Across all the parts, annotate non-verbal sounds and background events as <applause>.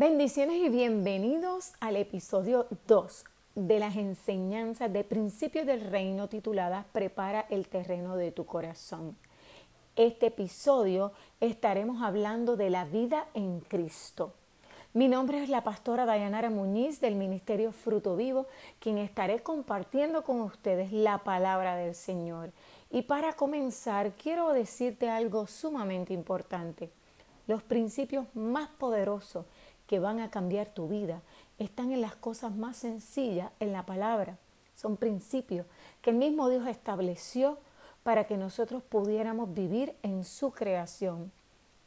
Bendiciones y bienvenidos al episodio 2 de las enseñanzas de principios del reino titulada Prepara el terreno de tu corazón. Este episodio estaremos hablando de la vida en Cristo. Mi nombre es la pastora Dayanara Muñiz del Ministerio Fruto Vivo, quien estaré compartiendo con ustedes la palabra del Señor. Y para comenzar, quiero decirte algo sumamente importante. Los principios más poderosos que van a cambiar tu vida están en las cosas más sencillas, en la palabra. Son principios que el mismo Dios estableció para que nosotros pudiéramos vivir en su creación.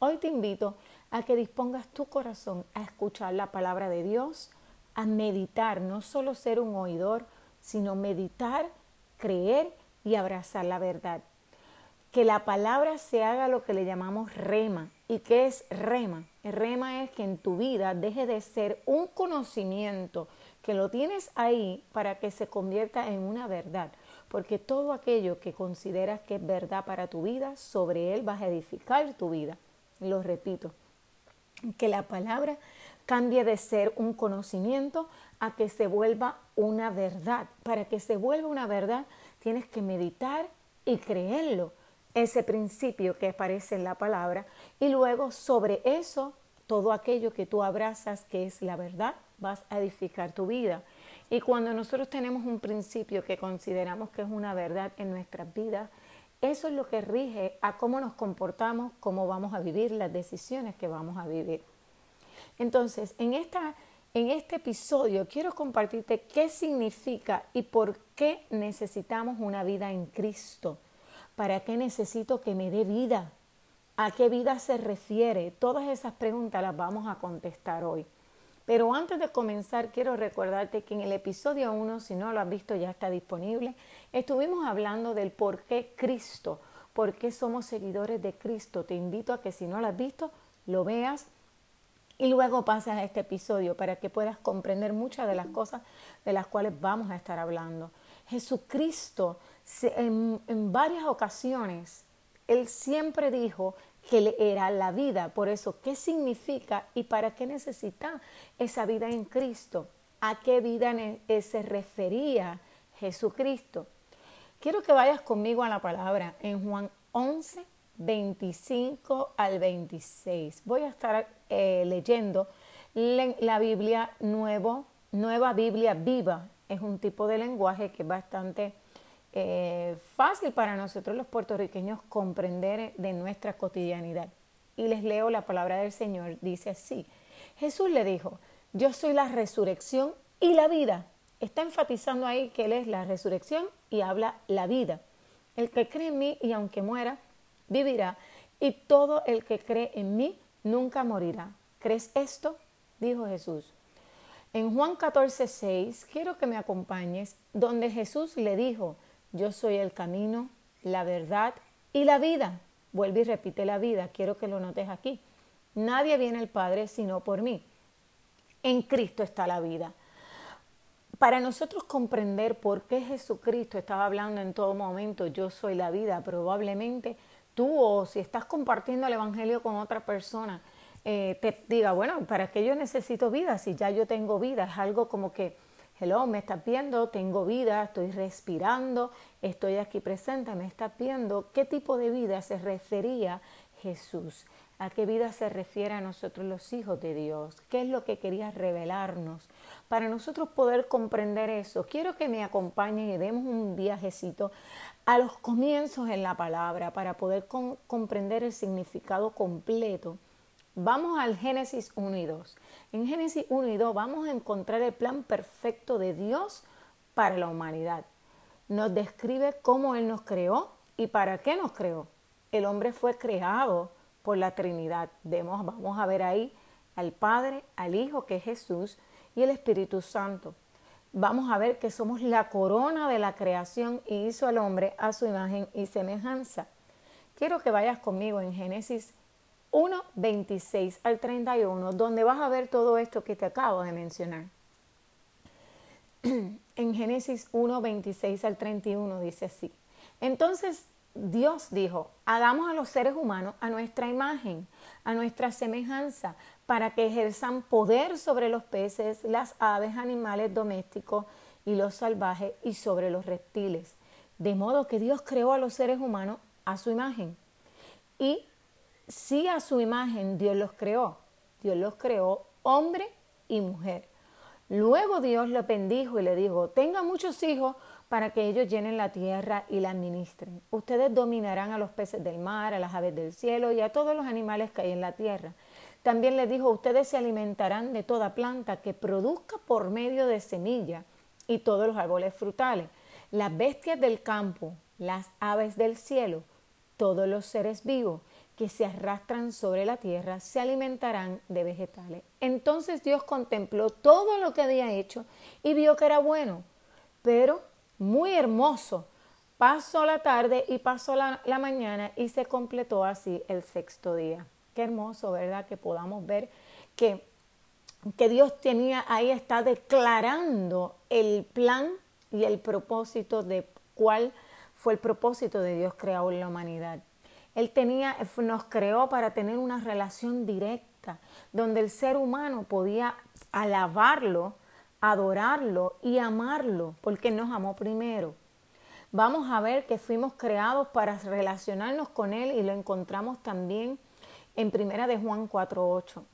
Hoy te invito a que dispongas tu corazón a escuchar la palabra de Dios, a meditar, no solo ser un oidor, sino meditar, creer y abrazar la verdad. Que la palabra se haga lo que le llamamos rema, ¿Y qué es rema? El rema es que en tu vida deje de ser un conocimiento que lo tienes ahí para que se convierta en una verdad. Porque todo aquello que consideras que es verdad para tu vida, sobre él vas a edificar tu vida. Lo repito, que la palabra cambie de ser un conocimiento a que se vuelva una verdad. Para que se vuelva una verdad, tienes que meditar y creerlo ese principio que aparece en la palabra y luego sobre eso todo aquello que tú abrazas que es la verdad vas a edificar tu vida. Y cuando nosotros tenemos un principio que consideramos que es una verdad en nuestras vidas, eso es lo que rige a cómo nos comportamos, cómo vamos a vivir, las decisiones que vamos a vivir. Entonces, en, esta, en este episodio quiero compartirte qué significa y por qué necesitamos una vida en Cristo. ¿Para qué necesito que me dé vida? ¿A qué vida se refiere? Todas esas preguntas las vamos a contestar hoy. Pero antes de comenzar, quiero recordarte que en el episodio 1, si no lo has visto, ya está disponible. Estuvimos hablando del por qué Cristo, por qué somos seguidores de Cristo. Te invito a que si no lo has visto, lo veas y luego pases a este episodio para que puedas comprender muchas de las cosas de las cuales vamos a estar hablando. Jesucristo en, en varias ocasiones, él siempre dijo que le era la vida. Por eso, ¿qué significa y para qué necesita esa vida en Cristo? ¿A qué vida eh, se refería Jesucristo? Quiero que vayas conmigo a la palabra en Juan 11, 25 al 26. Voy a estar eh, leyendo la Biblia nuevo, nueva Biblia viva. Es un tipo de lenguaje que es bastante eh, fácil para nosotros los puertorriqueños comprender de nuestra cotidianidad. Y les leo la palabra del Señor, dice así. Jesús le dijo, yo soy la resurrección y la vida. Está enfatizando ahí que Él es la resurrección y habla la vida. El que cree en mí y aunque muera, vivirá. Y todo el que cree en mí nunca morirá. ¿Crees esto? Dijo Jesús. En Juan 14, 6, quiero que me acompañes, donde Jesús le dijo, yo soy el camino, la verdad y la vida. Vuelve y repite la vida. Quiero que lo notes aquí. Nadie viene al Padre sino por mí. En Cristo está la vida. Para nosotros comprender por qué Jesucristo estaba hablando en todo momento, yo soy la vida, probablemente tú o si estás compartiendo el Evangelio con otra persona, eh, te diga, bueno, ¿para qué yo necesito vida si ya yo tengo vida? Es algo como que hello, me estás viendo, tengo vida, estoy respirando, estoy aquí presente, me estás viendo. ¿Qué tipo de vida se refería Jesús? ¿A qué vida se refiere a nosotros los hijos de Dios? ¿Qué es lo que quería revelarnos? Para nosotros poder comprender eso, quiero que me acompañen y demos un viajecito a los comienzos en la palabra para poder comprender el significado completo Vamos al Génesis 1 y 2. En Génesis 1 y 2 vamos a encontrar el plan perfecto de Dios para la humanidad. Nos describe cómo Él nos creó y para qué nos creó. El hombre fue creado por la Trinidad. vamos a ver ahí al Padre, al Hijo que es Jesús y el Espíritu Santo. Vamos a ver que somos la corona de la creación y hizo al hombre a su imagen y semejanza. Quiero que vayas conmigo en Génesis 1, 26 al 31, donde vas a ver todo esto que te acabo de mencionar. <clears throat> en Génesis 1, 26 al 31 dice así. Entonces Dios dijo, hagamos a los seres humanos a nuestra imagen, a nuestra semejanza, para que ejerzan poder sobre los peces, las aves, animales domésticos y los salvajes y sobre los reptiles. De modo que Dios creó a los seres humanos a su imagen. Y si a su imagen Dios los creó, Dios los creó hombre y mujer. Luego Dios lo bendijo y le dijo, tenga muchos hijos para que ellos llenen la tierra y la administren. Ustedes dominarán a los peces del mar, a las aves del cielo y a todos los animales que hay en la tierra. También le dijo, ustedes se alimentarán de toda planta que produzca por medio de semilla y todos los árboles frutales. Las bestias del campo, las aves del cielo, todos los seres vivos que se arrastran sobre la tierra se alimentarán de vegetales. Entonces Dios contempló todo lo que había hecho y vio que era bueno, pero muy hermoso. Pasó la tarde y pasó la, mañana y se completó así el sexto día. Qué hermoso, ¿verdad? Que podamos ver que, que Dios tenía ahí, está declarando el plan y el propósito de cuál fue el propósito de Dios creado en la humanidad. Él tenía, nos creó para tener una relación directa, donde el ser humano podía alabarlo, adorarlo y amarlo, porque nos amó primero. Vamos a ver que fuimos creados para relacionarnos con Él y lo encontramos también en Primera de Juan 4.8.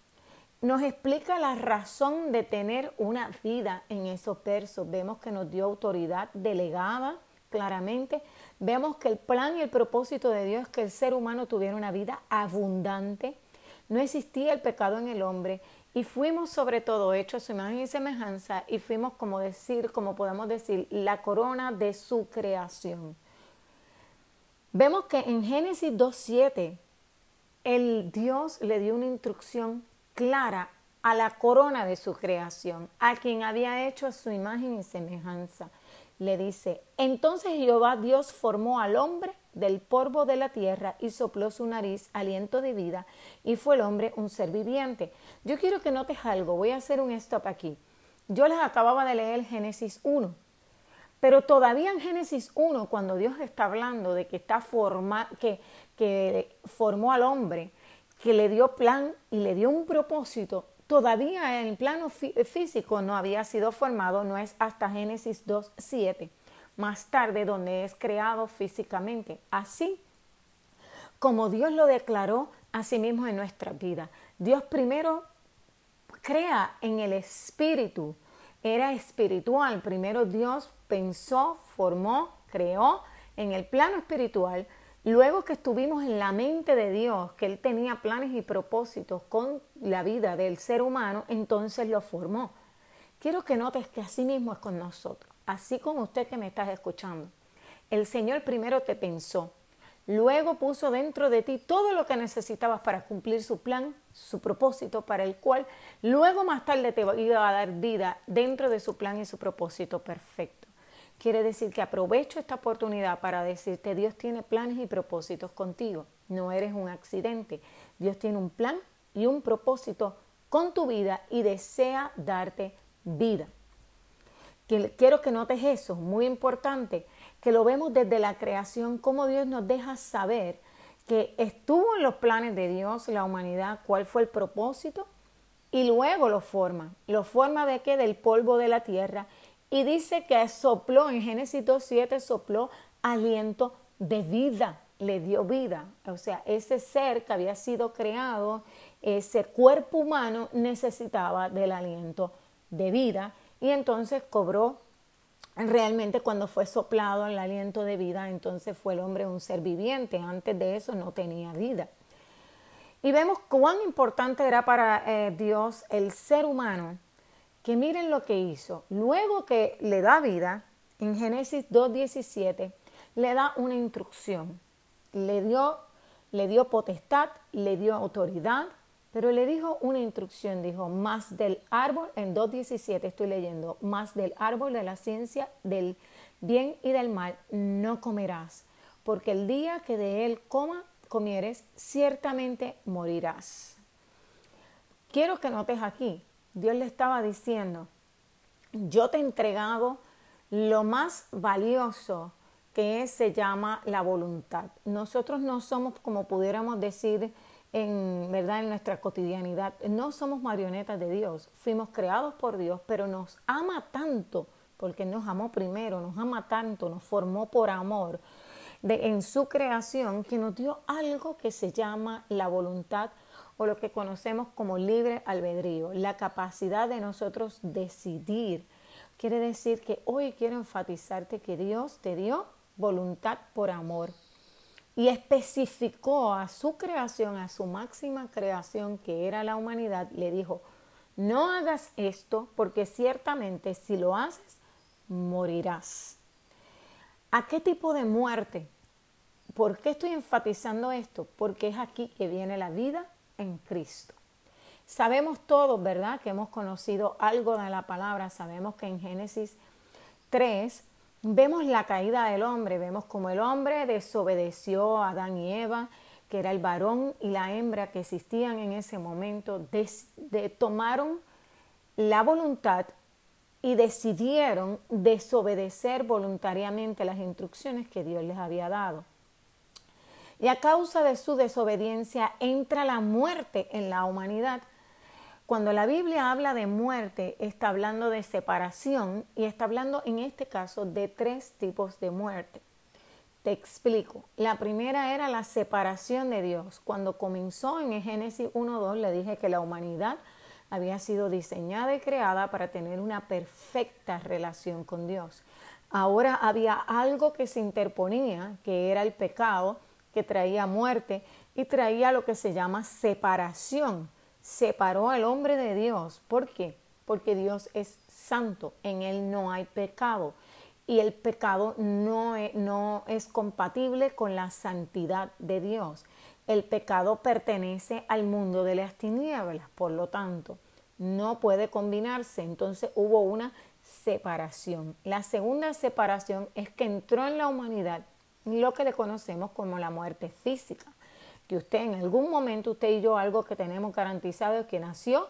Nos explica la razón de tener una vida en esos versos. Vemos que nos dio autoridad delegada claramente. Vemos que el plan y el propósito de Dios es que el ser humano tuviera una vida abundante. No existía el pecado en el hombre y fuimos sobre todo hechos a su imagen y semejanza y fuimos como decir, como podemos decir, la corona de su creación. Vemos que en Génesis 2.7 el Dios le dio una instrucción clara a la corona de su creación, a quien había hecho a su imagen y semejanza. Le dice, entonces Jehová Dios formó al hombre del polvo de la tierra y sopló su nariz aliento de vida y fue el hombre un ser viviente. Yo quiero que notes algo, voy a hacer un stop aquí. Yo les acababa de leer Génesis 1, pero todavía en Génesis 1, cuando Dios está hablando de que, está forma, que que formó al hombre, que le dio plan y le dio un propósito, todavía el plano físico no había sido formado, no es hasta Génesis 2, 7, más tarde donde es creado físicamente. Así como Dios lo declaró a sí mismo en nuestra vida. Dios primero crea en el espíritu, era espiritual. Primero Dios pensó, formó, creó en el plano espiritual Luego que estuvimos en la mente de Dios, que Él tenía planes y propósitos con la vida del ser humano, entonces lo formó. Quiero que notes que así mismo es con nosotros, así como usted que me estás escuchando. El Señor primero te pensó, luego puso dentro de ti todo lo que necesitabas para cumplir su plan, su propósito, para el cual luego más tarde te iba a dar vida dentro de su plan y su propósito perfecto. Quiere decir que aprovecho esta oportunidad para decirte, Dios tiene planes y propósitos contigo. No eres un accidente. Dios tiene un plan y un propósito con tu vida y desea darte vida. Quiero que notes eso, muy importante, que lo vemos desde la creación, cómo Dios nos deja saber que estuvo en los planes de Dios la humanidad, cuál fue el propósito, y luego lo forma. ¿Lo forma de qué? Del polvo de la tierra y dice que sopló, en Génesis 2.7 sopló aliento de vida, le dio vida. O sea, ese ser que había sido creado, ese cuerpo humano necesitaba del aliento de vida y entonces cobró realmente cuando fue soplado el aliento de vida, entonces fue el hombre un ser viviente, antes de eso no tenía vida. Y vemos cuán importante era para eh, Dios el ser humano que miren lo que hizo. Luego que le da vida, en Génesis 2.17, le da una instrucción. Le dio, le dio potestad, le dio autoridad, pero le dijo una instrucción, dijo, más del árbol, en 2.17 estoy leyendo, más del árbol de la ciencia del bien y del mal no comerás, porque el día que de él coma, comieres, ciertamente morirás. Quiero que notes aquí, Dios le estaba diciendo, yo te he entregado lo más valioso, que se llama la voluntad. Nosotros no somos, como pudiéramos decir, en verdad en nuestra cotidianidad, no somos marionetas de Dios, fuimos creados por Dios, pero nos ama tanto, porque nos amó primero, nos ama tanto, nos formó por amor de, en su creación, que nos dio algo que se llama la voluntad o lo que conocemos como libre albedrío, la capacidad de nosotros decidir. Quiere decir que hoy quiero enfatizarte que Dios te dio voluntad por amor y especificó a su creación, a su máxima creación que era la humanidad, le dijo, no hagas esto porque ciertamente si lo haces, morirás. ¿A qué tipo de muerte? ¿Por qué estoy enfatizando esto? Porque es aquí que viene la vida en Cristo. Sabemos todos, ¿verdad? Que hemos conocido algo de la palabra. Sabemos que en Génesis 3 vemos la caída del hombre. Vemos como el hombre desobedeció a Adán y Eva, que era el varón y la hembra que existían en ese momento. tomaron la voluntad y decidieron desobedecer voluntariamente las instrucciones que Dios les había dado. Y a causa de su desobediencia entra la muerte en la humanidad. Cuando la Biblia habla de muerte, está hablando de separación y está hablando en este caso de tres tipos de muerte. Te explico. La primera era la separación de Dios. Cuando comenzó en Génesis 1.2 le dije que la humanidad había sido diseñada y creada para tener una perfecta relación con Dios. Ahora había algo que se interponía, que era el pecado, que traía muerte y traía lo que se llama separación. Separó al hombre de Dios. ¿Por qué? Porque Dios es santo, en Él no hay pecado y el pecado no es, no es compatible con la santidad de Dios. El pecado pertenece al mundo de las tinieblas, por lo tanto, no puede combinarse. Entonces hubo una separación. La segunda separación es que entró en la humanidad lo que le conocemos como la muerte física. Que usted en algún momento, usted y yo, algo que tenemos garantizado es que nació,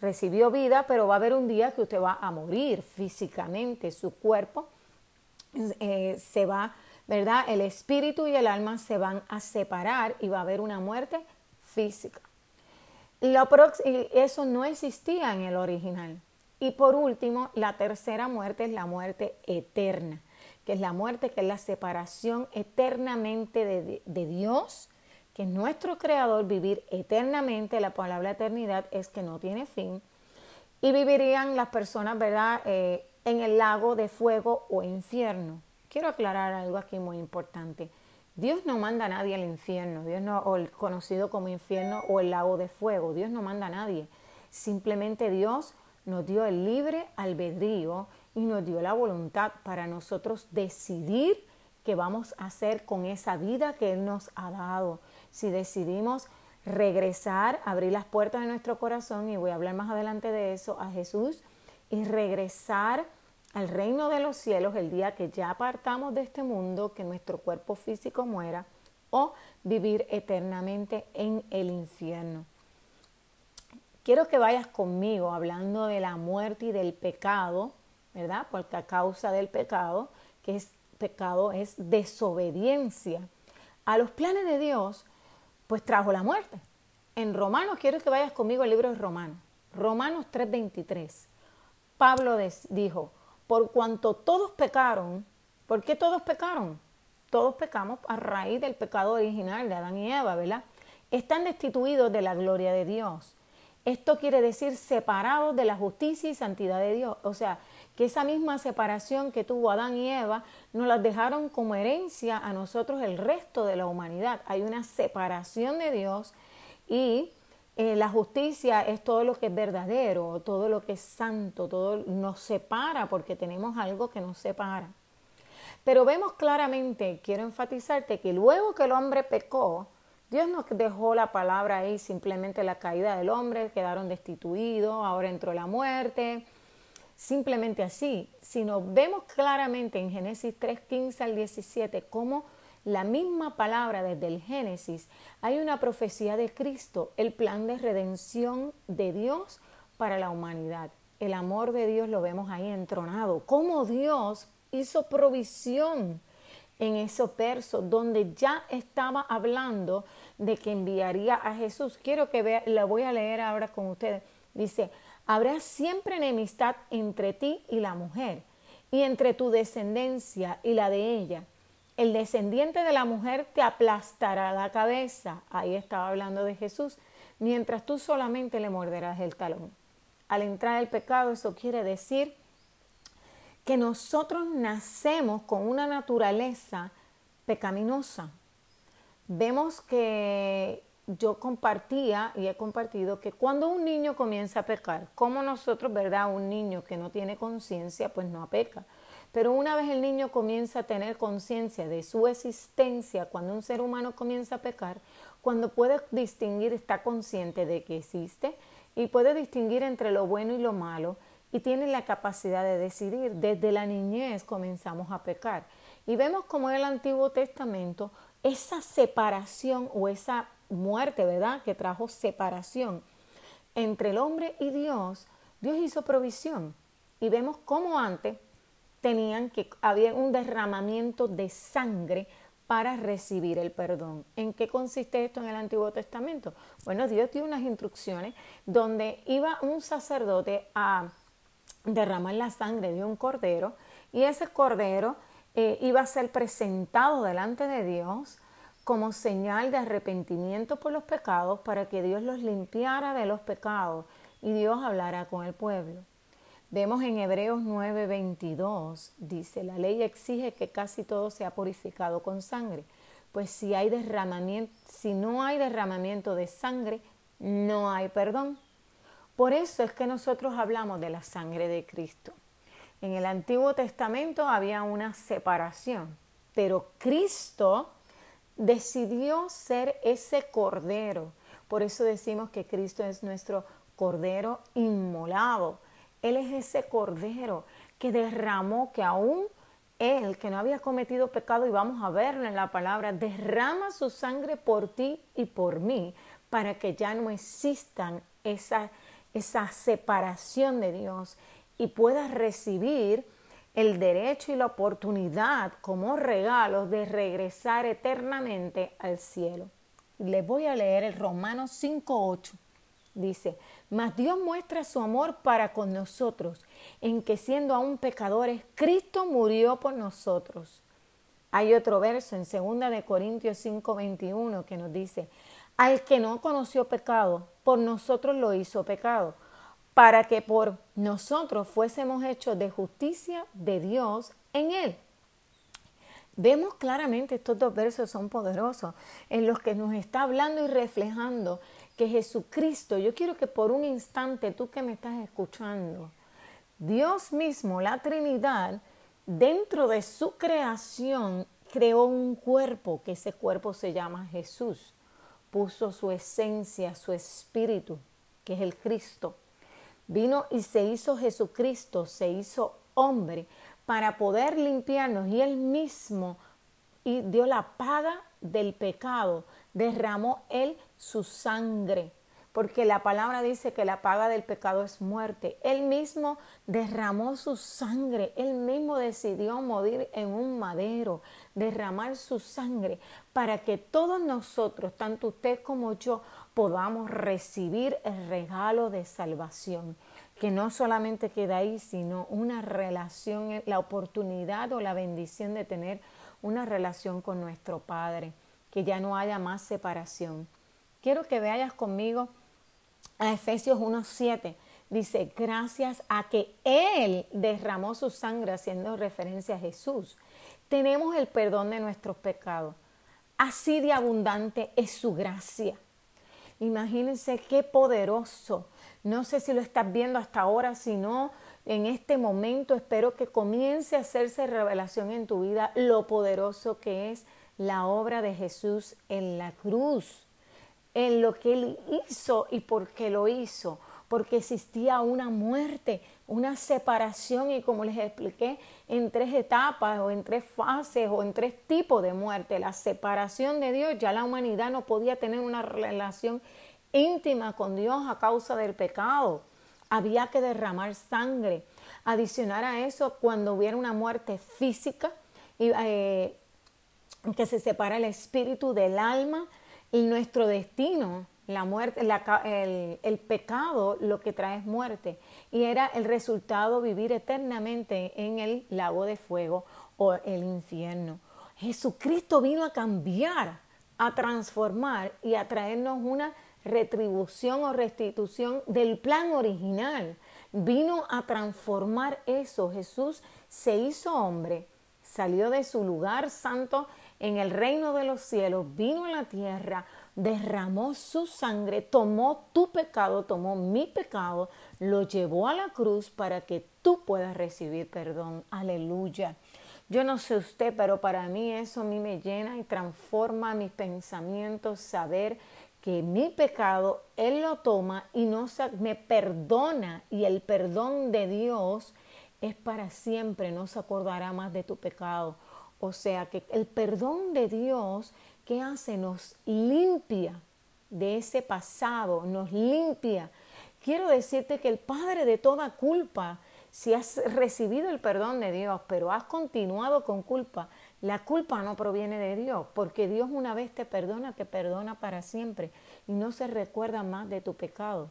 recibió vida, pero va a haber un día que usted va a morir físicamente, su cuerpo eh, se va ¿verdad? El espíritu y el alma se van a separar y va a haber una muerte física. eso no existía en el original. Y por último, la tercera muerte es la muerte eterna, que es la muerte, que es la separación eternamente de, Dios, que es nuestro creador, vivir eternamente, la palabra eternidad es que no tiene fin, y vivirían las personas, ¿verdad?, eh, en el lago de fuego o infierno. Quiero aclarar algo aquí muy importante. Dios no manda a nadie al infierno, Dios no, o el conocido como infierno o el lago de fuego. Dios no manda a nadie. Simplemente Dios nos dio el libre albedrío y nos dio la voluntad para nosotros decidir qué vamos a hacer con esa vida que Él nos ha dado. Si decidimos regresar, abrir las puertas de nuestro corazón, y voy a hablar más adelante de eso, a Jesús, y regresar al reino de los cielos el día que ya apartamos de este mundo, que nuestro cuerpo físico muera, o vivir eternamente en el infierno. Quiero que vayas conmigo hablando de la muerte y del pecado, ¿verdad? Porque a causa del pecado, que es pecado es desobediencia a los planes de Dios, pues trajo la muerte. En Romanos, quiero que vayas conmigo al libro de Romanos, Romanos 3:23. Pablo dijo, por cuanto todos pecaron, ¿por qué todos pecaron? Todos pecamos a raíz del pecado original de Adán y Eva, ¿verdad? Están destituidos de la gloria de Dios. Esto quiere decir separados de la justicia y santidad de Dios. O sea, que esa misma separación que tuvo Adán y Eva nos las dejaron como herencia a nosotros el resto de la humanidad. Hay una separación de Dios y eh, la justicia es todo lo que es verdadero, todo lo que es santo, todo nos separa porque tenemos algo que nos separa. Pero vemos claramente, quiero enfatizarte, que luego que el hombre pecó, Dios nos dejó la palabra ahí, simplemente la caída del hombre, quedaron destituidos, ahora entró la muerte, simplemente así, sino vemos claramente en Génesis 3, 15 al 17 cómo la misma palabra desde el Génesis, hay una profecía de Cristo, el plan de redención de Dios para la humanidad. El amor de Dios lo vemos ahí entronado. Cómo Dios hizo provisión en esos versos donde ya estaba hablando de que enviaría a Jesús. Quiero que vea, la voy a leer ahora con ustedes. Dice, habrá siempre enemistad entre ti y la mujer, y entre tu descendencia y la de ella. El descendiente de la mujer te aplastará la cabeza. Ahí estaba hablando de Jesús, mientras tú solamente le morderás el talón. Al entrar el pecado, eso quiere decir que nosotros nacemos con una naturaleza pecaminosa. Vemos que yo compartía y he compartido que cuando un niño comienza a pecar, como nosotros, ¿verdad? Un niño que no tiene conciencia, pues no peca. Pero una vez el niño comienza a tener conciencia de su existencia, cuando un ser humano comienza a pecar, cuando puede distinguir, está consciente de que existe y puede distinguir entre lo bueno y lo malo y tiene la capacidad de decidir. Desde la niñez comenzamos a pecar. Y vemos como en el Antiguo Testamento esa separación o esa muerte, ¿verdad? Que trajo separación entre el hombre y Dios, Dios hizo provisión. Y vemos cómo antes tenían que, había un derramamiento de sangre para recibir el perdón. ¿En qué consiste esto en el Antiguo Testamento? Bueno, Dios dio unas instrucciones donde iba un sacerdote a derramar la sangre de un cordero y ese cordero eh, iba a ser presentado delante de Dios como señal de arrepentimiento por los pecados para que Dios los limpiara de los pecados y Dios hablara con el pueblo. Vemos en Hebreos 9:22, dice, la ley exige que casi todo sea purificado con sangre, pues si hay derramamiento, si no hay derramamiento de sangre, no hay perdón. Por eso es que nosotros hablamos de la sangre de Cristo. En el Antiguo Testamento había una separación, pero Cristo decidió ser ese cordero. Por eso decimos que Cristo es nuestro cordero inmolado. Él es ese cordero que derramó, que aún él, que no había cometido pecado, y vamos a verlo en la palabra, derrama su sangre por ti y por mí, para que ya no existan esa, esa separación de Dios y puedas recibir el derecho y la oportunidad como regalo de regresar eternamente al cielo. Les voy a leer el Romanos 5.8. Dice, mas Dios muestra su amor para con nosotros, en que siendo aún pecadores, Cristo murió por nosotros. Hay otro verso en 2 de Corintios 5:21 que nos dice, al que no conoció pecado, por nosotros lo hizo pecado, para que por nosotros fuésemos hechos de justicia de Dios en él. Vemos claramente estos dos versos son poderosos en los que nos está hablando y reflejando que Jesucristo, yo quiero que por un instante tú que me estás escuchando, Dios mismo, la Trinidad, dentro de su creación, creó un cuerpo, que ese cuerpo se llama Jesús. Puso su esencia, su espíritu, que es el Cristo. Vino y se hizo Jesucristo, se hizo hombre para poder limpiarnos. Y él mismo y dio la paga del pecado, derramó él su sangre, porque la palabra dice que la paga del pecado es muerte. Él mismo derramó su sangre, él mismo decidió morir en un madero, derramar su sangre para que todos nosotros, tanto usted como yo, podamos recibir el regalo de salvación que no solamente queda ahí, sino una relación, la oportunidad o la bendición de tener una relación con nuestro Padre, que ya no haya más separación. Quiero que vayas conmigo a Efesios 1.7. Dice, gracias a que Él derramó su sangre haciendo referencia a Jesús, tenemos el perdón de nuestros pecados. Así de abundante es su gracia. Imagínense qué poderoso. No sé si lo estás viendo hasta ahora, si no, en este momento espero que comience a hacerse revelación en tu vida lo poderoso que es la obra de Jesús en la cruz en lo que él hizo y por qué lo hizo, porque existía una muerte, una separación y como les expliqué, en tres etapas o en tres fases o en tres tipos de muerte. La separación de Dios, ya la humanidad no podía tener una relación íntima con Dios a causa del pecado. Había que derramar sangre. Adicionar a eso, cuando hubiera una muerte física, eh, que se separa el espíritu del alma y nuestro destino. La muerte, el, el pecado lo que trae es muerte. Y era el resultado vivir eternamente en el lago de fuego o el infierno. Jesucristo vino a cambiar, a transformar y a traernos una retribución o restitución del plan original. Vino a transformar eso. Jesús se hizo hombre, salió de su lugar santo en el reino de los cielos, vino a la tierra, derramó su sangre, tomó tu pecado, tomó mi pecado, lo llevó a la cruz para que tú puedas recibir perdón. Aleluya. Yo no sé usted, pero para mí eso a mí me llena y transforma mis pensamientos, saber que mi pecado Él lo toma y no me perdona y el perdón de Dios es para siempre, no se acordará más de tu pecado. O sea que el perdón de Dios, ¿qué hace? Nos limpia de ese pasado, nos limpia. Quiero decirte que el Padre de toda culpa, si has recibido el perdón de Dios, pero has continuado con culpa, la culpa no proviene de Dios, porque Dios una vez te perdona, te perdona para siempre y no se recuerda más de tu pecado.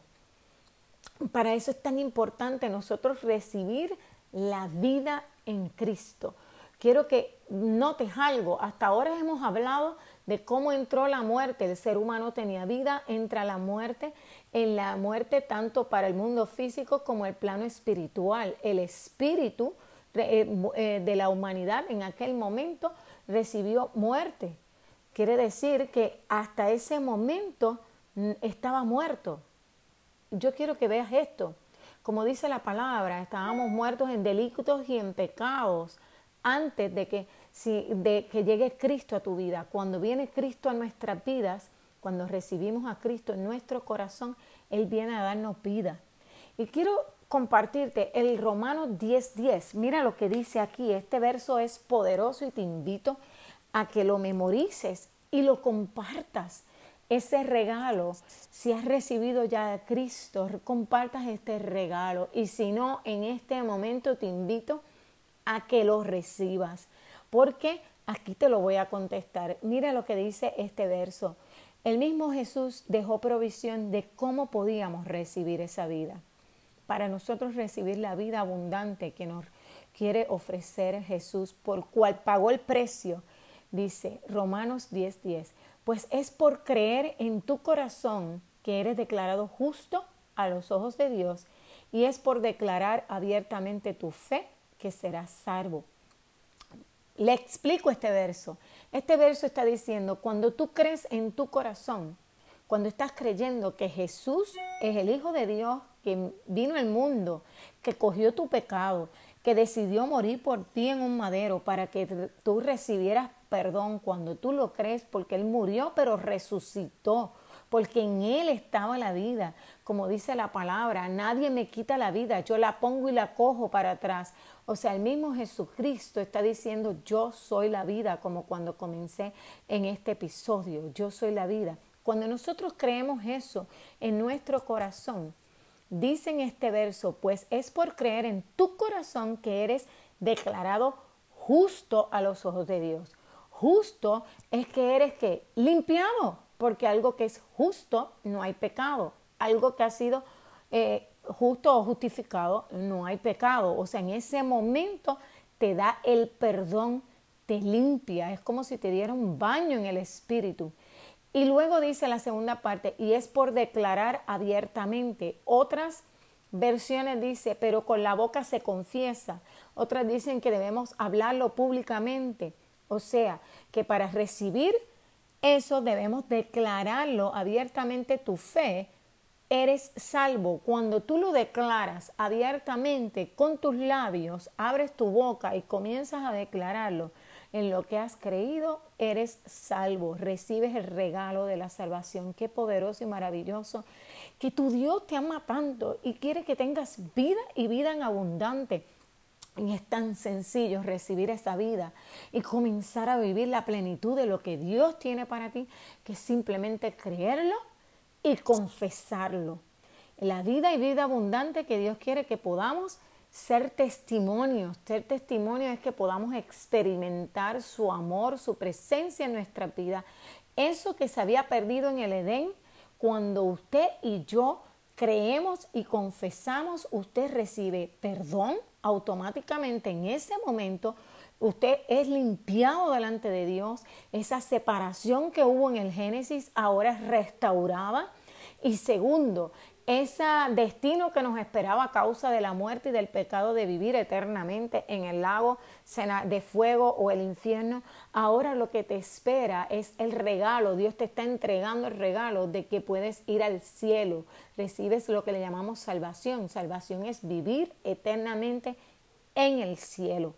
Para eso es tan importante nosotros recibir la vida en Cristo. Quiero que notes algo. Hasta ahora hemos hablado de cómo entró la muerte. El ser humano tenía vida, entra la muerte. En la muerte tanto para el mundo físico como el plano espiritual. El espíritu eh, eh, de la humanidad en aquel momento recibió muerte. Quiere decir que hasta ese momento mm, estaba muerto. Yo quiero que veas esto. Como dice la palabra, estábamos muertos en delitos y en pecados antes de que, de que llegue Cristo a tu vida. Cuando viene Cristo a nuestras vidas, cuando recibimos a Cristo en nuestro corazón, Él viene a darnos vida. Y quiero compartirte el Romano 10:10. Mira lo que dice aquí. Este verso es poderoso y te invito a que lo memorices y lo compartas. Ese regalo, si has recibido ya a Cristo, compartas este regalo. Y si no, en este momento te invito a que lo recibas. Porque aquí te lo voy a contestar. Mira lo que dice este verso. El mismo Jesús dejó provisión de cómo podíamos recibir esa vida para nosotros recibir la vida abundante que nos quiere ofrecer Jesús, por cual pagó el precio, dice Romanos 10:10, pues es por creer en tu corazón que eres declarado justo a los ojos de Dios y es por declarar abiertamente tu fe que serás salvo. Le explico este verso. Este verso está diciendo, cuando tú crees en tu corazón, cuando estás creyendo que Jesús es el Hijo de Dios, que vino al mundo, que cogió tu pecado, que decidió morir por ti en un madero para que tú recibieras perdón cuando tú lo crees, porque Él murió pero resucitó, porque en Él estaba la vida. Como dice la palabra, nadie me quita la vida, yo la pongo y la cojo para atrás. O sea, el mismo Jesucristo está diciendo, yo soy la vida, como cuando comencé en este episodio, yo soy la vida. Cuando nosotros creemos eso en nuestro corazón, Dice en este verso, pues es por creer en tu corazón que eres declarado justo a los ojos de Dios. Justo es que eres que limpiado, porque algo que es justo no hay pecado. Algo que ha sido eh, justo o justificado no hay pecado. O sea, en ese momento te da el perdón, te limpia. Es como si te diera un baño en el espíritu. Y luego dice la segunda parte, y es por declarar abiertamente. Otras versiones dice, pero con la boca se confiesa. Otras dicen que debemos hablarlo públicamente. O sea, que para recibir eso debemos declararlo abiertamente tu fe. Eres salvo cuando tú lo declaras abiertamente con tus labios, abres tu boca y comienzas a declararlo en lo que has creído, eres salvo, recibes el regalo de la salvación. Qué poderoso y maravilloso que tu Dios te ama tanto y quiere que tengas vida y vida en abundante. Y es tan sencillo recibir esa vida y comenzar a vivir la plenitud de lo que Dios tiene para ti, que simplemente creerlo y confesarlo. La vida y vida abundante que Dios quiere que podamos ser testimonios. Ser testimonio es que podamos experimentar su amor, su presencia en nuestra vida. Eso que se había perdido en el Edén, cuando usted y yo creemos y confesamos, usted recibe perdón automáticamente en ese momento. Usted es limpiado delante de Dios. Esa separación que hubo en el Génesis ahora es restaurada. Y segundo, ese destino que nos esperaba a causa de la muerte y del pecado de vivir eternamente en el lago de fuego o el infierno, ahora lo que te espera es el regalo. Dios te está entregando el regalo de que puedes ir al cielo. Recibes lo que le llamamos salvación. Salvación es vivir eternamente en el cielo.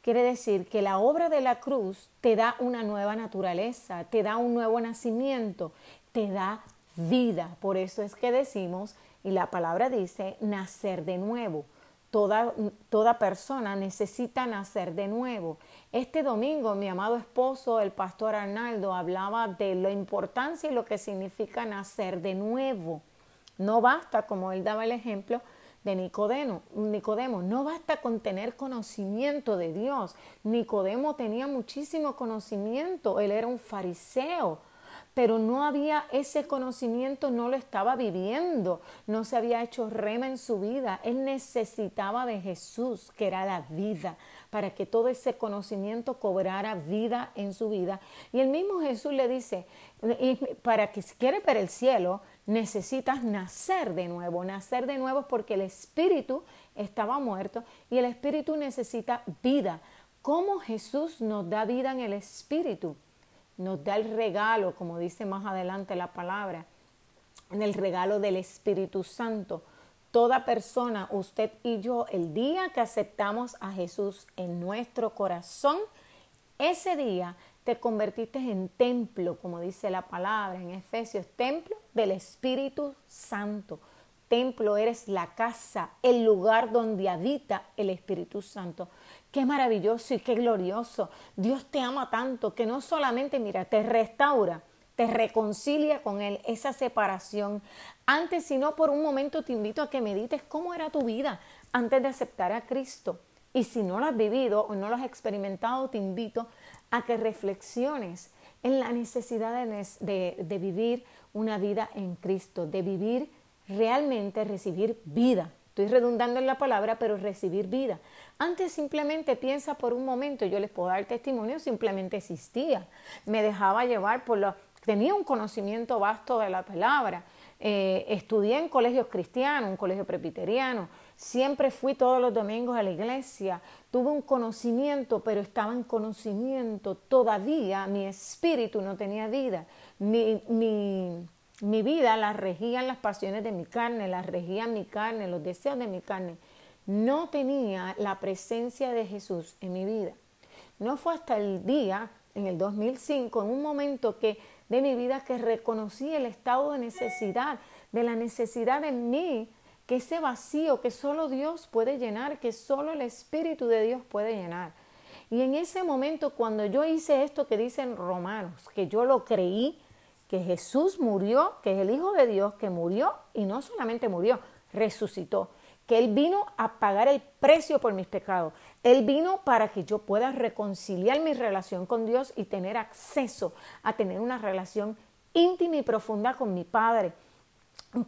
Quiere decir que la obra de la cruz te da una nueva naturaleza, te da un nuevo nacimiento, te da vida. Por eso es que decimos, y la palabra dice, nacer de nuevo. Toda, toda, persona necesita nacer de nuevo. Este domingo mi amado esposo, el pastor Arnaldo, hablaba de la importancia y lo que significa nacer de nuevo. No basta, como él daba el ejemplo de Nicodemo, Nicodemo, no basta con tener conocimiento de Dios. Nicodemo tenía muchísimo conocimiento, él era un fariseo pero no había ese conocimiento, no lo estaba viviendo, no se había hecho rema en su vida. Él necesitaba de Jesús, que era la vida, para que todo ese conocimiento cobrara vida en su vida. Y el mismo Jesús le dice, para que si quieres ver el cielo, necesitas nacer de nuevo. Nacer de nuevo porque el espíritu estaba muerto y el espíritu necesita vida. ¿Cómo Jesús nos da vida en el espíritu? Nos da el regalo, como dice más adelante la palabra, en el regalo del Espíritu Santo. Toda persona, usted y yo, el día que aceptamos a Jesús en nuestro corazón, ese día te convertiste en templo, como dice la palabra en Efesios, templo del Espíritu Santo. Templo eres la casa, el lugar donde habita el Espíritu Santo. Qué maravilloso y qué glorioso. Dios te ama tanto que no solamente, mira, te restaura, te reconcilia con Él, esa separación. Antes, sino por un momento, te invito a que medites cómo era tu vida antes de aceptar a Cristo. Y si no lo has vivido o no lo has experimentado, te invito a que reflexiones en la necesidad de, de vivir una vida en Cristo, de vivir realmente, recibir vida. Estoy redundando en la palabra, pero recibir vida. Antes simplemente piensa por un momento, yo les puedo dar testimonio, simplemente existía. Me dejaba llevar por lo... Tenía un conocimiento vasto de la palabra. Eh, estudié en colegios cristianos, un colegio presbiteriano. Siempre fui todos los domingos a la iglesia. Tuve un conocimiento, pero estaba en conocimiento. Todavía mi espíritu no tenía vida. Mi, mi, mi vida la regían las pasiones de mi carne, la regían mi carne, los deseos de mi carne no tenía la presencia de Jesús en mi vida. No fue hasta el día, en el 2005, en un momento que de mi vida que reconocí el estado de necesidad, de la necesidad en mí, que ese vacío que solo Dios puede llenar, que solo el Espíritu de Dios puede llenar. Y en ese momento, cuando yo hice esto que dicen Romanos, que yo lo creí, que Jesús murió, que es el Hijo de Dios, que murió y no solamente murió, resucitó que Él vino a pagar el precio por mis pecados. Él vino para que yo pueda reconciliar mi relación con Dios y tener acceso a tener una relación íntima y profunda con mi Padre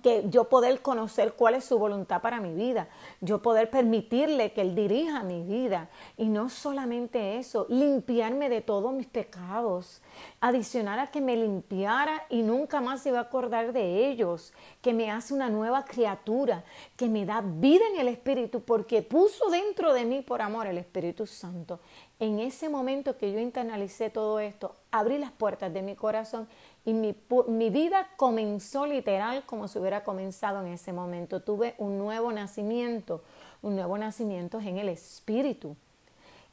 que yo poder conocer cuál es su voluntad para mi vida, yo poder permitirle que Él dirija mi vida y no solamente eso, limpiarme de todos mis pecados, adicionar a que me limpiara y nunca más se va a acordar de ellos, que me hace una nueva criatura, que me da vida en el Espíritu porque puso dentro de mí por amor el Espíritu Santo. En ese momento que yo internalicé todo esto, abrí las puertas de mi corazón y mi, mi, vida comenzó literal como si hubiera comenzado en ese momento. Tuve un nuevo nacimiento, un nuevo nacimiento en el espíritu.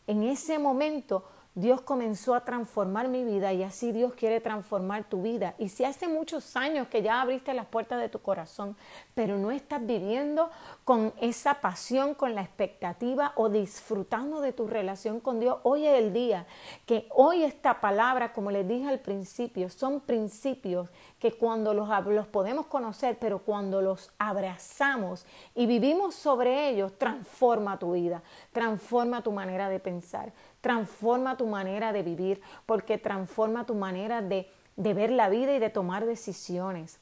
En ese momento Dios comenzó a transformar mi vida y así Dios quiere transformar tu vida. Y si hace muchos años que ya abriste las puertas de tu corazón, pero no estás viviendo con esa pasión, con la expectativa o disfrutando de tu relación con Dios, hoy es el día que hoy esta palabra, como les dije al principio, son principios que cuando los, los podemos conocer, pero cuando los abrazamos y vivimos sobre ellos, transforma tu vida, transforma tu manera de pensar, transforma tu manera de vivir, porque transforma tu manera de, de ver la vida y de tomar decisiones.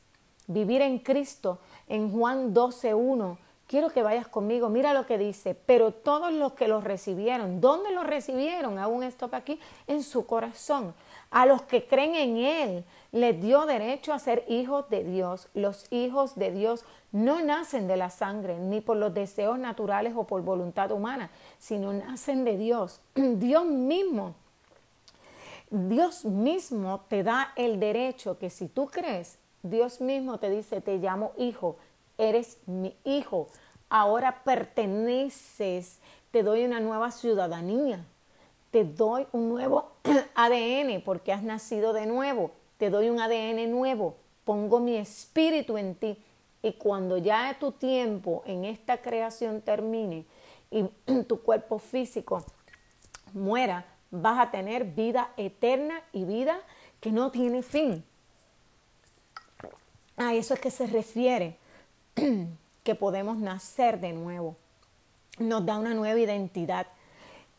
Vivir en Cristo, en Juan 12.1, quiero que vayas conmigo, mira lo que dice, pero todos los que los recibieron, ¿dónde los recibieron? Aún esto aquí, en su corazón. A los que creen en Él, les dio derecho a ser hijos de Dios. Los hijos de Dios no nacen de la sangre, ni por los deseos naturales o por voluntad humana, sino nacen de Dios. <clears throat> Dios mismo. Dios mismo te da el derecho que si tú crees, Dios mismo te dice, te llamo hijo, eres mi hijo, ahora perteneces, te doy una nueva ciudadanía, te doy un nuevo <clears throat> ADN porque has nacido de nuevo, te doy un ADN nuevo, pongo mi espíritu en ti y cuando ya tu tiempo en esta creación termine y <clears throat> tu cuerpo físico muera, vas a tener vida eterna y vida que no tiene fin. A eso es que se refiere <clears throat> que podemos nacer de nuevo. Nos da una nueva identidad.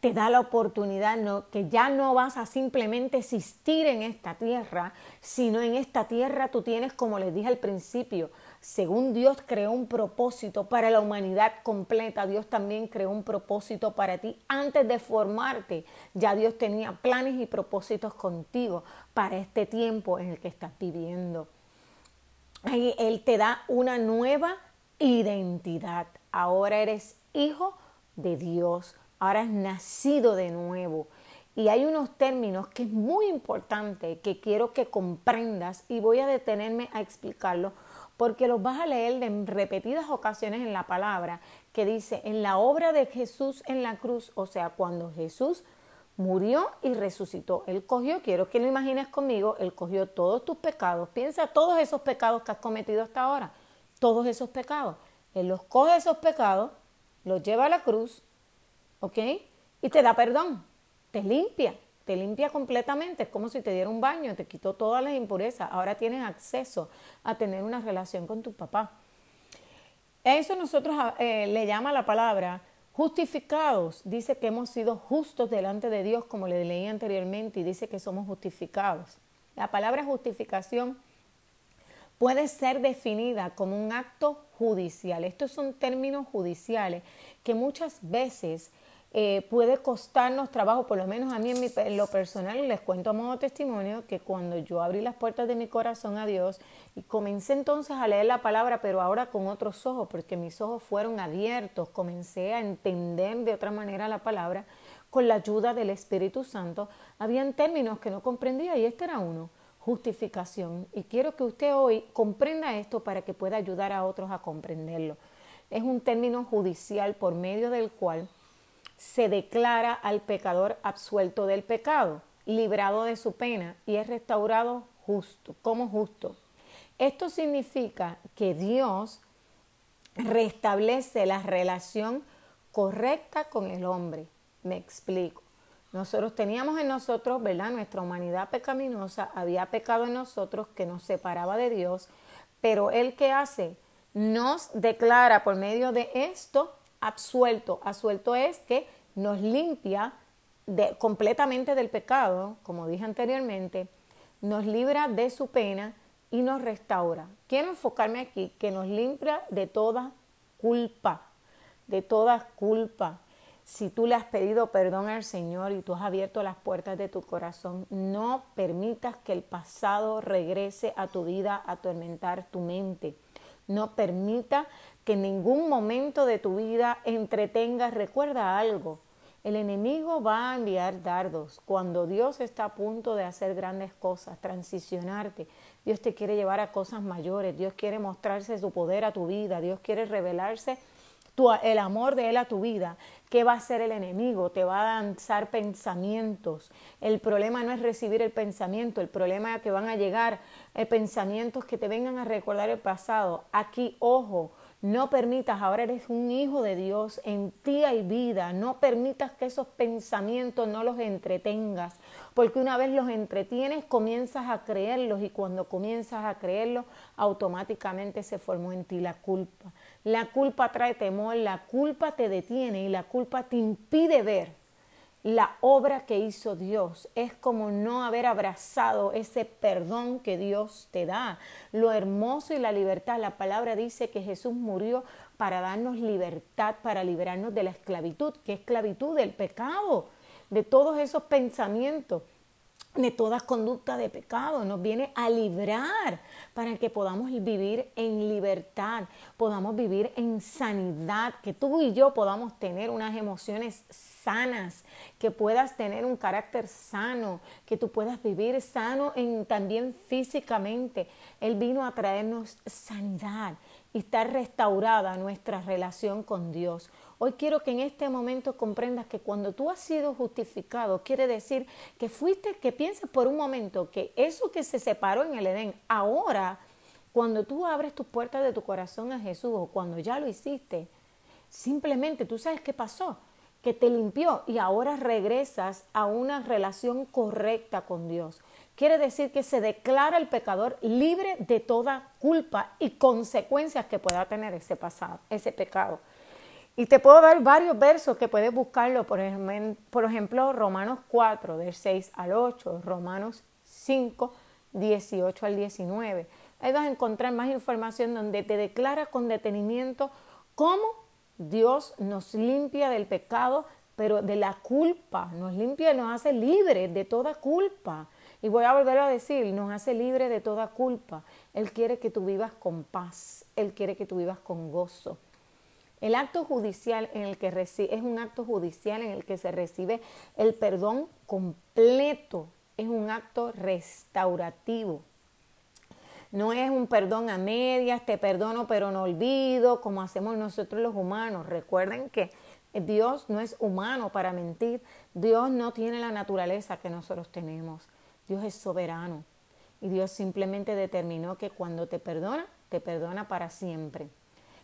Te da la oportunidad no, que ya no vas a simplemente existir en esta tierra, sino en esta tierra tú tienes, como les dije al principio, según Dios creó un propósito para la humanidad completa, Dios también creó un propósito para ti. Antes de formarte, ya Dios tenía planes y propósitos contigo para este tiempo en el que estás viviendo. Él te da una nueva identidad. Ahora eres hijo de Dios. Ahora has nacido de nuevo. Y hay unos términos que es muy importante que quiero que comprendas y voy a detenerme a explicarlo porque los vas a leer en repetidas ocasiones en la palabra que dice en la obra de Jesús en la cruz, o sea, cuando Jesús murió y resucitó. Él cogió, quiero que lo imagines conmigo, Él cogió todos tus pecados. Piensa todos esos pecados que has cometido hasta ahora todos esos pecados. Él los coge esos pecados, los lleva a la cruz, ¿ok? Y te da perdón, te limpia, te limpia completamente. Es como si te diera un baño, te quitó todas las impurezas. Ahora tienes acceso a tener una relación con tu papá. Eso nosotros eh, le llama la palabra justificados. Dice que hemos sido justos delante de Dios, como le leí anteriormente, y dice que somos justificados. La palabra justificación puede ser definida como un acto judicial. Estos son términos judiciales que muchas veces eh, puede costarnos trabajo, por lo menos a mí en, en, lo personal, les cuento a modo testimonio que cuando yo abrí las puertas de mi corazón a Dios y comencé entonces a leer la palabra, pero ahora con otros ojos, porque mis ojos fueron abiertos, comencé a entender de otra manera la palabra, con la ayuda del Espíritu Santo, habían términos que no comprendía y este era uno justificación. Y quiero que usted hoy comprenda esto para que pueda ayudar a otros a comprenderlo. Es un término judicial por medio del cual se declara al pecador absuelto del pecado, librado de su pena y es restaurado justo, como justo. Esto significa que Dios restablece la relación correcta con el hombre. Me explico. Nosotros teníamos en nosotros, ¿verdad? Nuestra humanidad pecaminosa, había pecado en nosotros que nos separaba de Dios, pero Él que hace nos declara por medio de esto absuelto. Absuelto es que nos limpia de, completamente del pecado, como dije anteriormente, nos libra de su pena y nos restaura. Quiero enfocarme aquí, que nos limpia de toda culpa, de toda culpa. Si tú le has pedido perdón al Señor y tú has abierto las puertas de tu corazón, no permitas que el pasado regrese a tu vida a atormentar tu mente. No permita que en ningún momento de tu vida entretengas, recuerda algo, el enemigo va a enviar dardos. Cuando Dios está a punto de hacer grandes cosas, transicionarte, Dios te quiere llevar a cosas mayores, Dios quiere mostrarse su poder a tu vida, Dios quiere revelarse el amor de Él a tu vida. ¿Qué va a hacer el enemigo? Te va a lanzar pensamientos. El problema no es recibir el pensamiento, el problema es que van a llegar eh, pensamientos que te vengan a recordar el pasado. Aquí, ojo, No permitas, ahora eres un hijo de Dios, en ti hay vida. No permitas que esos pensamientos no los entretengas, porque una vez los entretienes comienzas a creerlos y cuando comienzas a creerlos automáticamente se formó en ti la culpa. La culpa trae temor, la culpa te detiene y la culpa te impide ver la obra que hizo Dios. Es como no haber abrazado ese perdón que Dios te da. Lo hermoso y la libertad. La palabra dice que Jesús murió para darnos libertad, para liberarnos de la esclavitud. ¿Qué esclavitud? Del pecado, de todos esos pensamientos de toda conducta de pecado, nos viene a librar para que podamos vivir en libertad, podamos vivir en sanidad, que tú y yo podamos tener unas emociones sanas, que puedas tener un carácter sano, que tú puedas vivir sano en, también físicamente. Él vino a traernos sanidad y estar restaurada nuestra relación con Dios. Hoy quiero que en este momento comprendas que cuando tú has sido justificado, quiere decir que fuiste, que pienses por un momento que eso que se separó en el Edén, ahora, cuando tú abres tus puertas de tu corazón a Jesús o cuando ya lo hiciste, simplemente tú sabes qué pasó, que te limpió y ahora regresas a una relación correcta con Dios. Quiere decir que se declara el pecador libre de toda culpa y consecuencias que pueda tener ese pasado, ese pecado. Y te puedo dar varios versos que puedes buscarlo, por ejemplo, por ejemplo Romanos 4, del 6 al 8, Romanos 5, 18 al 19. Ahí vas a encontrar más información donde te declara con detenimiento cómo Dios nos limpia del pecado, pero de la culpa, nos limpia y nos hace libres de toda culpa. Y voy a volver a decir, nos hace libre de toda culpa. Él quiere que tú vivas con paz, Él quiere que tú vivas con gozo. El acto judicial en el que recibe, es un acto judicial en el que se recibe el perdón completo, es un acto restaurativo. No es un perdón a medias, te perdono pero no olvido, como hacemos nosotros los humanos. Recuerden que Dios no es humano para mentir. Dios no tiene la naturaleza que nosotros tenemos. Dios es soberano. Y Dios simplemente determinó que cuando te perdona, te perdona para siempre.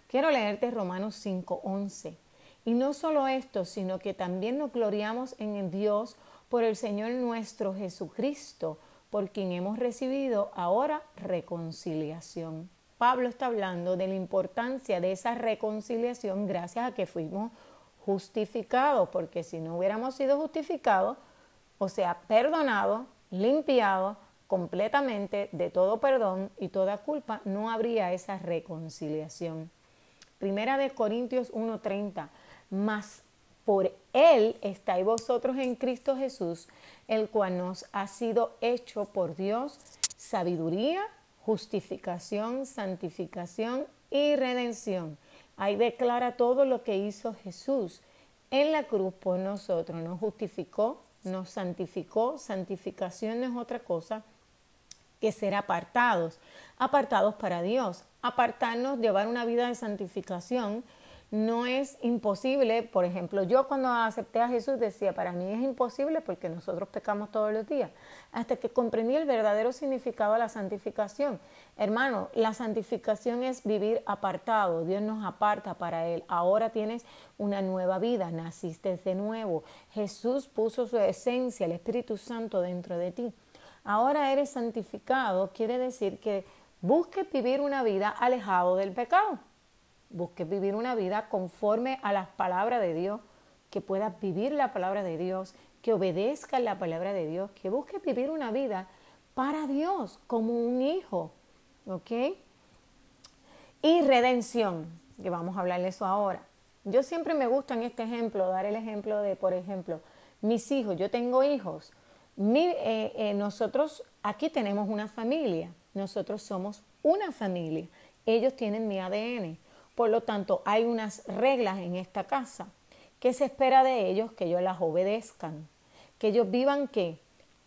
Quiero leerte Romanos 5:11. Y no solo esto, sino que también nos gloriamos en Dios por el Señor nuestro Jesucristo, por quien hemos recibido ahora reconciliación. Pablo está hablando de la importancia de esa reconciliación gracias a que fuimos justificados, porque si no hubiéramos sido justificados, o sea, perdonados, limpiados completamente de todo perdón y toda culpa, no habría esa reconciliación. Primera de Corintios 1:30, mas por Él estáis vosotros en Cristo Jesús, el cual nos ha sido hecho por Dios sabiduría, justificación, santificación y redención. Ahí declara todo lo que hizo Jesús en la cruz por nosotros. Nos justificó, nos santificó. Santificación no es otra cosa que ser apartados, apartados para Dios. Apartarnos, llevar una vida de santificación, no es imposible. Por ejemplo, yo cuando acepté a Jesús decía, para mí es imposible porque nosotros pecamos todos los días, hasta que comprendí el verdadero significado de la santificación. Hermano, la santificación es vivir apartado, Dios nos aparta para Él. Ahora tienes una nueva vida, naciste de nuevo. Jesús puso su esencia, el Espíritu Santo dentro de ti ahora eres santificado, quiere decir que busques vivir una vida alejado del pecado. Busques vivir una vida conforme a las palabras de Dios, que puedas vivir la palabra de Dios, que obedezcas la palabra de Dios, que busques vivir una vida para Dios como un hijo. ¿Ok? Y redención, que vamos a hablar de eso ahora. Yo siempre me gusta en este ejemplo dar el ejemplo de, por ejemplo, mis hijos. Yo tengo hijos eh, eh, nosotros aquí tenemos una familia, nosotros somos una familia, ellos tienen mi ADN, por lo tanto hay unas reglas en esta casa. Que se espera de ellos que ellos las obedezcan, que ellos vivan que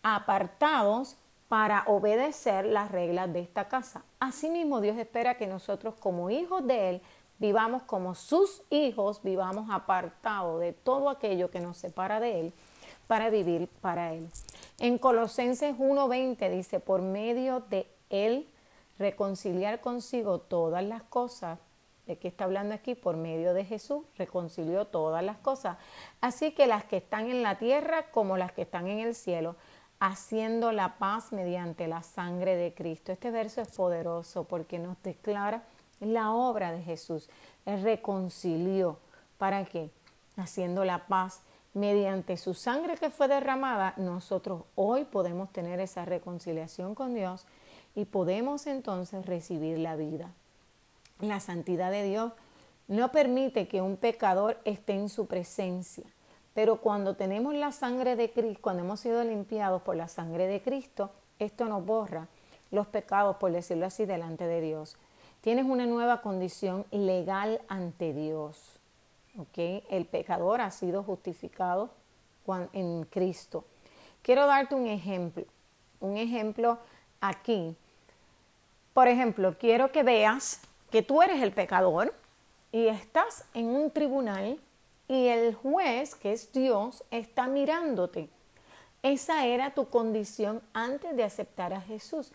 apartados para obedecer las reglas de esta casa. Asimismo, Dios espera que nosotros como hijos de Él vivamos como sus hijos, vivamos apartados de todo aquello que nos separa de Él para vivir para Él. En Colosenses 1:20 dice, por medio de Él reconciliar consigo todas las cosas, ¿De qué está hablando aquí? Por medio de Jesús reconcilió todas las cosas. Así que las que están en la tierra como las que están en el cielo, haciendo la paz mediante la sangre de Cristo. Este verso es poderoso porque nos declara la obra de Jesús. Él reconcilió. ¿Para qué? Haciendo la paz mediante su sangre que fue derramada, nosotros hoy podemos tener esa reconciliación con Dios y podemos entonces recibir la vida. La santidad de Dios no permite que un pecador esté en su presencia, pero cuando tenemos la sangre de Cristo, cuando hemos sido limpiados por la sangre de Cristo, esto nos borra los pecados, por decirlo así, delante de Dios. Tienes una nueva condición legal ante Dios. El pecador ha sido justificado en Cristo. Quiero darte un ejemplo, un ejemplo aquí. Por ejemplo, quiero que veas que tú eres el pecador y estás en un tribunal y el juez, que es Dios, está mirándote. Esa era tu condición antes de aceptar a Jesús.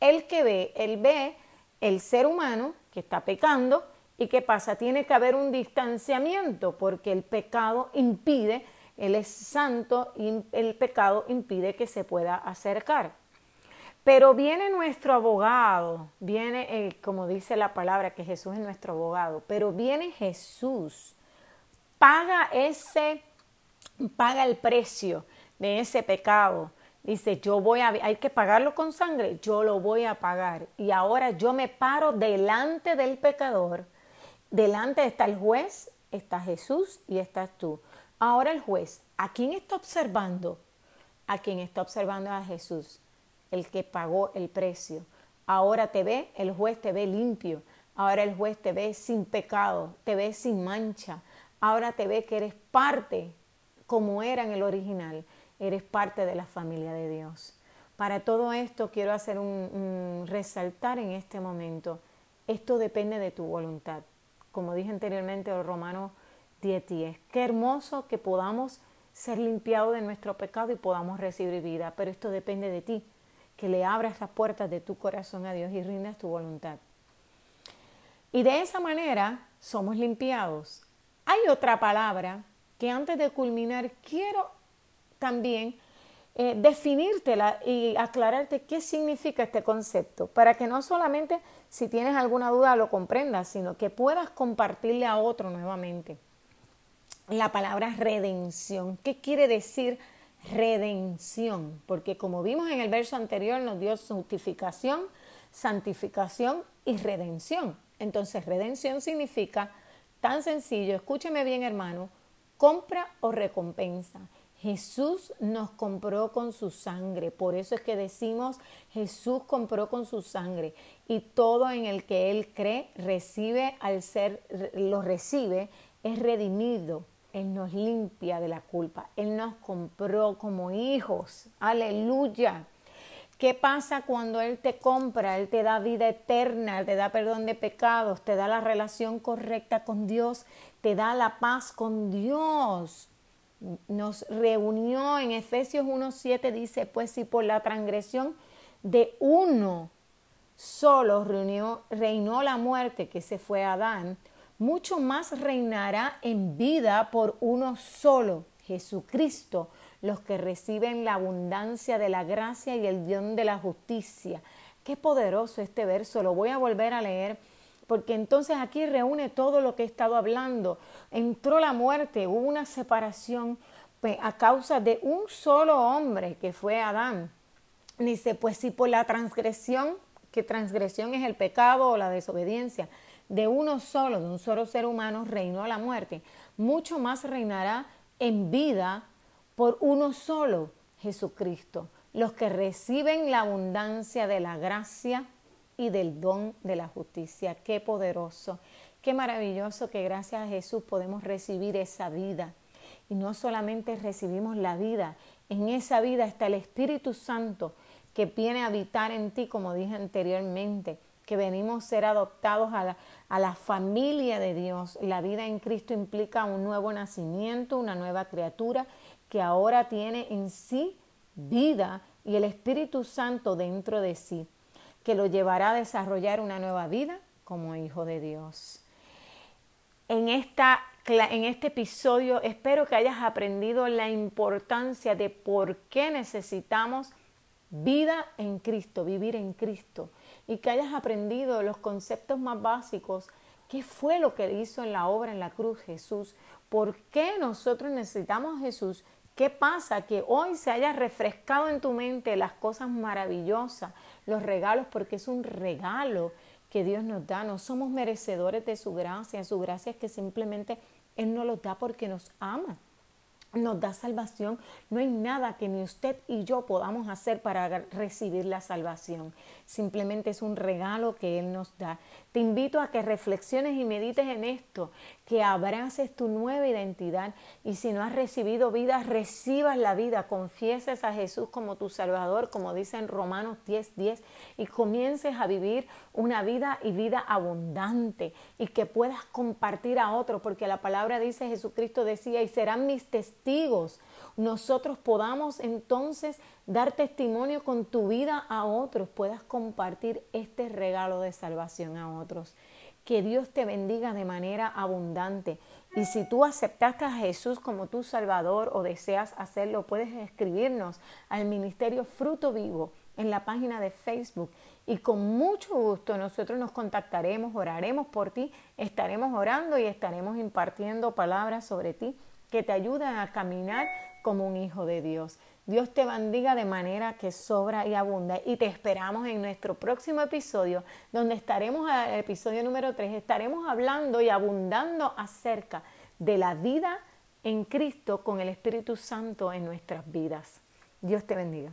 El que ve, él ve el ser humano que está pecando y qué pasa, tiene que haber un distanciamiento porque el pecado impide, él es santo el pecado impide que se pueda acercar. Pero viene nuestro abogado, viene, eh, como dice la palabra, que Jesús es nuestro abogado, pero viene Jesús, paga ese, paga el precio de ese pecado. Dice, yo voy a, hay que pagarlo con sangre, yo lo voy a pagar. Y ahora yo me paro delante del pecador, delante está el juez, está Jesús y estás tú. Ahora el juez, ¿a quién está observando? A quién está observando a Jesús el que pagó el precio. Ahora te ve, el juez te ve limpio. Ahora el juez te ve sin pecado, te ve sin mancha. Ahora te ve que eres parte, como era en el original, eres parte de la familia de Dios. Para todo esto quiero hacer un, resaltar en este momento. Esto depende de tu voluntad. Como dije anteriormente, el Romano 10.10. Qué hermoso que podamos ser limpiados de nuestro pecado y podamos recibir vida, pero esto depende de ti que le abras las puertas de tu corazón a Dios y rindas tu voluntad. Y de esa manera somos limpiados. Hay otra palabra que antes de culminar quiero también eh, definírtela y aclararte qué significa este concepto, para que no solamente si tienes alguna duda lo comprendas, sino que puedas compartirle a otro nuevamente. La palabra redención, ¿qué quiere decir redención, porque como vimos en el verso anterior nos dio santificación, santificación y redención. Entonces redención significa tan sencillo, escúcheme bien hermano, compra o recompensa. Jesús nos compró con su sangre, por eso es que decimos Jesús compró con su sangre y todo en el que Él cree recibe al ser, lo recibe, es redimido, él nos limpia de la culpa. Él nos compró como hijos. Aleluya. ¿Qué pasa cuando Él te compra? Él te da vida eterna, te da perdón de pecados, te da la relación correcta con Dios, te da la paz con Dios. Nos reunió en Efesios 1.7, dice, pues si por la transgresión de uno solo reinó la muerte, que se fue Adán, mucho más reinará en vida por uno solo, Jesucristo, los que reciben la abundancia de la gracia y el don de la justicia. Qué poderoso este verso, lo voy a volver a leer porque entonces aquí reúne todo lo que he estado hablando. Entró la muerte, hubo una separación pues, a causa de un solo hombre que fue Adán. Dice, pues si por la transgresión, que transgresión es el pecado o la desobediencia, de uno solo, de un solo ser humano, reinó la muerte, mucho más reinará en vida por uno solo, Jesucristo, los que reciben la abundancia de la gracia y del don de la justicia. Qué poderoso, qué maravilloso que gracias a Jesús podemos recibir esa vida. Y no solamente recibimos la vida, en esa vida está el Espíritu Santo que viene a habitar en ti, como dije anteriormente que venimos a ser adoptados a la, a la familia de Dios. La vida en Cristo implica un nuevo nacimiento, una nueva criatura que ahora tiene en sí vida y el Espíritu Santo dentro de sí, que lo llevará a desarrollar una nueva vida como hijo de Dios. en, esta, en este episodio espero que hayas aprendido la importancia de por qué necesitamos vida en Cristo, vivir en Cristo, y que hayas aprendido los conceptos más básicos, qué fue lo que hizo en la obra en la cruz Jesús, por qué nosotros necesitamos a Jesús, qué pasa que hoy se haya refrescado en tu mente las cosas maravillosas, los regalos, porque es un regalo que Dios nos da. No somos merecedores de su gracia. Su gracia es que simplemente Él nos lo da porque nos ama nos da salvación. No hay nada que ni usted y yo podamos hacer para recibir la salvación. Simplemente es un regalo que Él nos da. Te invito a que reflexiones y medites en esto, que abraces tu nueva identidad y si no has recibido vida, recibas la vida, confieses a Jesús como tu Salvador, como dice en Romanos 10, 10, y comiences a vivir una vida y vida abundante y que puedas compartir a otros, porque la palabra dice, Jesucristo decía, y serán mis testigos. Nosotros podamos entonces dar testimonio con tu vida a otros, puedas compartir este regalo de salvación a otros. Que Dios te bendiga de manera abundante. Y si tú aceptaste a Jesús como tu Salvador o deseas hacerlo, puedes escribirnos al Ministerio Fruto Vivo en la página de Facebook y con mucho gusto nosotros nos contactaremos, oraremos por ti, estaremos orando y estaremos impartiendo palabras sobre ti que te ayuden a caminar como un hijo de Dios. Dios te bendiga de manera que sobra y abunda y te esperamos en nuestro próximo episodio donde estaremos, el episodio número 3, estaremos hablando y abundando acerca de la vida en Cristo con el Espíritu Santo en nuestras vidas. Dios te bendiga.